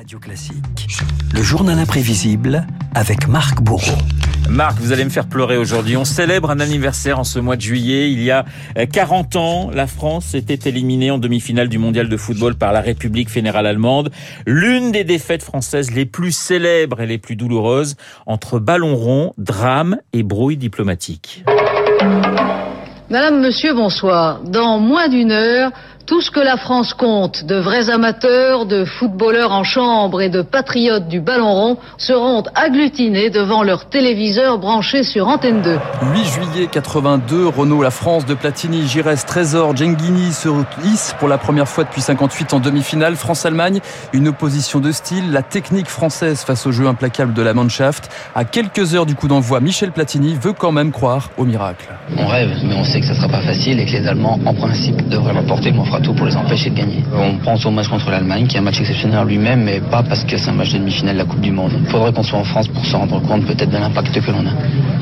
Radio Classique, le journal imprévisible avec Marc Bourreau. Marc, vous allez me faire pleurer aujourd'hui. On célèbre un anniversaire en ce mois de juillet. Il y a 40 ans, la France était éliminée en demi-finale du mondial de football par la République fédérale allemande. L'une des défaites françaises les plus célèbres et les plus douloureuses entre ballon rond, drame et brouille diplomatique. Madame, monsieur, bonsoir. Dans moins d'une heure, tout ce que la France compte de vrais amateurs, de footballeurs en chambre et de patriotes du ballon rond seront agglutinés devant leur téléviseur branché sur Antenne 2. 8 juillet 82, Renault, la France de Platini, Giresse, Trésor, Genghini se hisse pour la première fois depuis 58 en demi-finale. France-Allemagne, une opposition de style, la technique française face au jeu implacable de la Mannschaft. À quelques heures du coup d'envoi, Michel Platini veut quand même croire au miracle. On rêve, mais on sait que ça sera pas facile et que les Allemands, en principe, devraient l'emporter. On fera tout pour les empêcher de gagner. On pense au match contre l'Allemagne, qui est un match exceptionnel lui-même, mais pas parce que c'est un match de demi-finale de la Coupe du Monde. Il faudrait qu'on soit en France pour se rendre compte peut-être de l'impact que l'on a.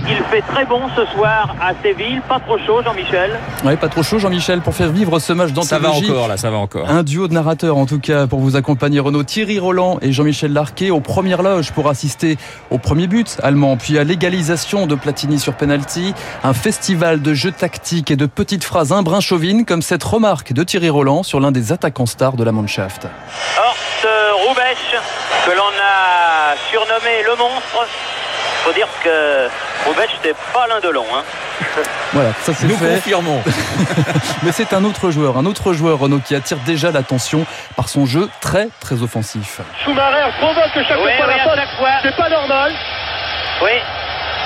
Il fait très bon ce soir à Séville, pas trop chaud Jean-Michel. Oui, pas trop chaud Jean-Michel pour faire vivre ce match d'anthologie. Ça va encore là, ça va encore. Un duo de narrateurs en tout cas pour vous accompagner Renaud Thierry Roland et Jean-Michel Larquet aux premières loges pour assister au premier but allemand, puis à l'égalisation de Platini sur penalty, un festival de jeux tactiques et de petites phrases un brin chauvines comme cette remarque de Thierry Roland sur l'un des attaquants stars de la Mannschaft. Horst Roubesch, que l'on a surnommé le monstre. Faut dire que Roubesch n'était pas l'un de long. Hein. Voilà, ça c'est Nous fait. confirmons. Mais c'est un autre joueur, un autre joueur Renaud qui attire déjà l'attention par son jeu très très offensif. Schumacher provoque chaque Oui, fois oui, la à faute. chaque fois. C'est pas normal. Oui,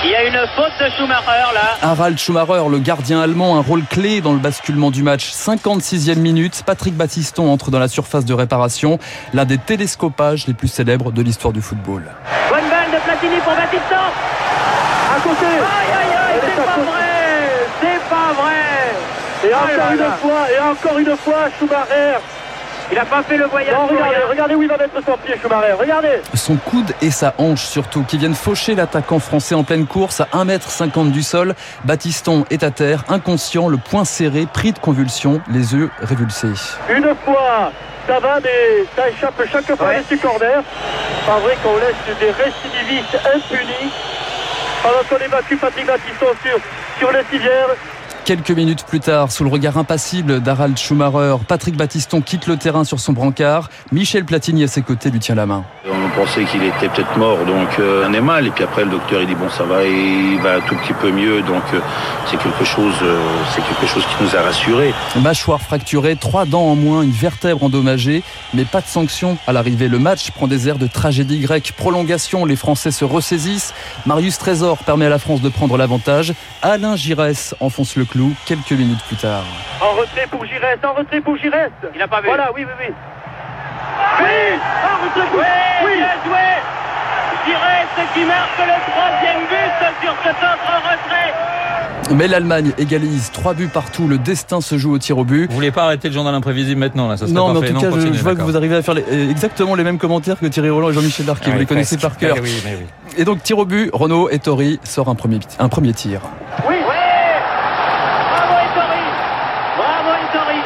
il y a une faute de Schumacher là. Harald Schumacher, le gardien allemand, un rôle clé dans le basculement du match. 56e minute, Patrick Battiston entre dans la surface de réparation, l'un des télescopages les plus célèbres de l'histoire du football. Bonne balle de Platini pour Batista. À côté. Aïe aïe aïe, c'est pas vrai, c'est pas vrai. Et Oh encore là une fois, et encore une fois, Schumacher. Il a pas fait le voyage. Non, regardez, regardez où il va mettre son pied, Schumacher. Regardez. Son coude et sa hanche surtout, qui viennent faucher l'attaquant français en pleine course à 1m50 du sol. Battiston est à terre, inconscient, le poing serré, pris de convulsions, les yeux révulsés. Une fois, ça va, mais ça échappe chaque fois Ouais. corners. Pas vrai qu'on laisse des récidivistes impunis. Pendant qu'on évacue Patrick Battiston sur, sur les civières. Quelques minutes plus tard, sous le regard impassible d'Harald Schumacher, Patrick Battiston quitte le terrain sur son brancard. Michel Platini à ses côtés lui tient la main. Pensait qu'il était peut-être mort, donc euh, on est mal. Et puis après, le docteur il dit bon, ça va, et il va un tout petit peu mieux. Donc euh, c'est quelque chose, euh, c'est quelque chose qui nous a rassurés. Mâchoire fracturée, trois dents en moins, une vertèbre endommagée, mais pas de sanction à l'arrivée. Le match prend des airs de tragédie grecque. Prolongation, les Français se ressaisissent. Marius Trésor permet à la France de prendre l'avantage. Alain Giresse enfonce le clou quelques minutes plus tard. En retrait pour Giresse, en retrait pour Giresse. Il a pas vu. Voilà, oui, oui, oui. Oui, pour Oui, oui. bien joué. Giresse qui marque le troisième but sur cet autre retrait. Mais l'Allemagne égalise trois buts partout. Le destin se joue au tir au but. Vous voulez pas arrêter le journal imprévisible maintenant là ça serait Non, mais en tout cas, je, vois que vous arrivez à faire les- euh, exactement les mêmes commentaires que Thierry Roland et Jean-Michel Larquet. Ah vous oui, les connaissez presque. par cœur. Eh oui, mais oui. Et donc, tir au but, Renault et Tori sort un premier, un premier tir. Oui, Oui. Bravo Ettori. Bravo Ettori.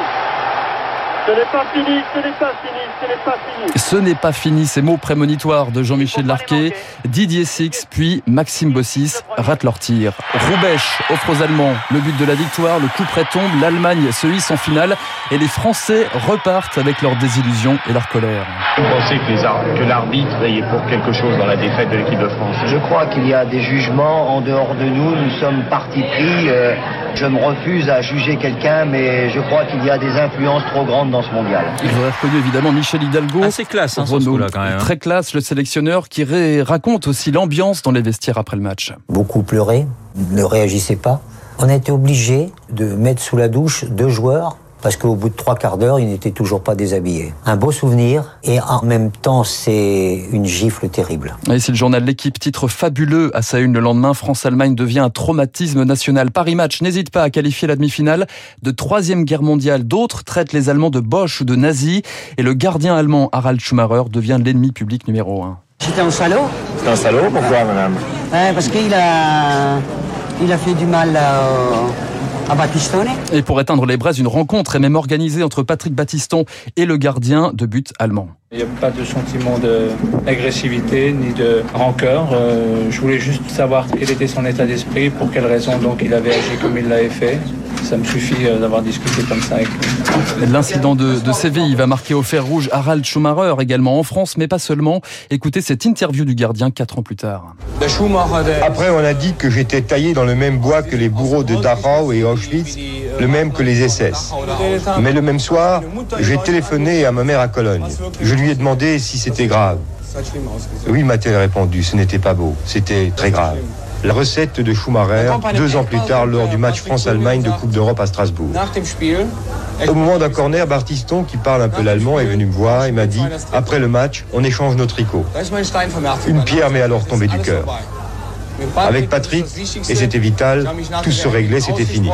ce n'est pas fini, ce n'est pas fini, ce n'est pas fini. Ce n'est pas fini, ces mots prémonitoires de Jean-Michel Larquet. Didier Six, puis Maxime Bossis rate leur tir. Roubèche offre aux Allemands le but de la victoire, le coup près tombe, l'Allemagne se hisse en finale et les Français repartent avec leur désillusion et leur colère. Vous pensez que, les ar- que l'arbitre est pour quelque chose dans la défaite de l'équipe de France? Je crois qu'il y a des jugements en dehors de nous. Nous sommes partis pris. Euh, je me refuse à juger quelqu'un, mais je crois qu'il y a des influences trop grandes dans ce mondial. Ils auraient reconnu évidemment Michel Hidalgo. Assez classe hein, Renaud, coup-là quand même. très classe, le sélectionneur qui ré- raconte aussi l'ambiance dans les vestiaires après le match. beaucoup pleuré, ne réagissaient pas. On a été obligé de mettre sous la douche deux joueurs parce qu'au bout de trois quarts d'heure, ils n'étaient toujours pas déshabillés. Un beau souvenir et en même temps, c'est une gifle terrible. Et si le journal L'équipe titre fabuleux à sa une le lendemain, France-Allemagne devient un traumatisme national. Paris Match n'hésite pas à qualifier la demi-finale de troisième guerre mondiale. D'autres traitent les Allemands de Bosch ou de nazis. Et le gardien allemand Harald Schumacher devient l'ennemi public numéro un. C'était un salaud? C'est un salaud, pourquoi madame? Hein, Parce qu'il a, il a fait du mal à, Et pour éteindre les braises, une rencontre est même organisée entre Patrick Battiston et le gardien de but allemand. Il n'y a pas de sentiment d'agressivité ni de rancœur. Euh, je voulais juste savoir quel était son état d'esprit, pour quelles raisons donc il avait agi comme il l'avait fait. Ça me suffit euh, d'avoir discuté comme ça avec lui. L'incident de, de Séville va marquer au fer rouge Harald Schumacher également en France, mais pas seulement. Écoutez cette interview du gardien quatre ans plus tard. Après, on a dit que j'étais taillé dans le même bois que les bourreaux de Dachau et Auschwitz, le même que les SS. Mais le même soir, j'ai téléphoné à ma mère à Cologne. Je lui ai demandé si c'était grave. Oui, m'a-t-elle répondu, ce n'était pas beau, c'était très grave. La recette de Schumacher, deux ans plus tard, lors du match France-Allemagne de Coupe d'Europe à Strasbourg. Au moment d'un corner, Bartiston, qui parle un peu l'allemand, est venu me voir et m'a dit Après le match, on échange nos tricots. Une pierre m'est alors tombée du cœur. Avec Patrick, et c'était vital, tout se réglait, c'était fini.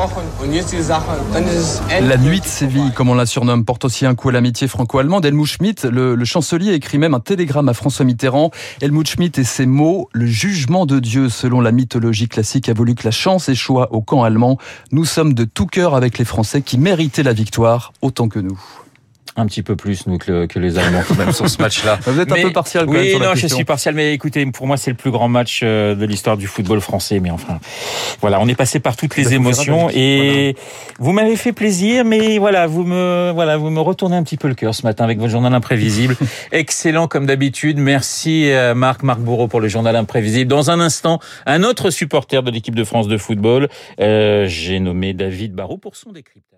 La nuit de Séville, comme on la surnomme, porte aussi un coup à l'amitié franco-allemande. Helmut Schmidt, le, le, chancelier, écrit même un télégramme à François Mitterrand. Helmut Schmidt et ses mots, le jugement de Dieu, selon la mythologie classique, a voulu que la chance échoue au camp allemand. Nous sommes de tout cœur avec les Français qui méritaient la victoire autant que nous un petit peu plus nous que, que les Allemands même sur ce match-là. Vous êtes un peu partial. Quand oui, même sur non, je suis partial, mais écoutez, pour moi c'est le plus grand match euh, de l'histoire du football français. Mais enfin, voilà, on est passé par toutes les verrez émotions et vous m'avez fait plaisir, mais voilà, vous me voilà, vous me retournez un petit peu le cœur ce matin avec votre journal imprévisible. Excellent comme d'habitude. Merci euh, Marc, Marc Bourreau pour le journal imprévisible. Dans un instant, un autre supporter de l'équipe de France de football, euh, j'ai nommé David Barrault pour son décryptage.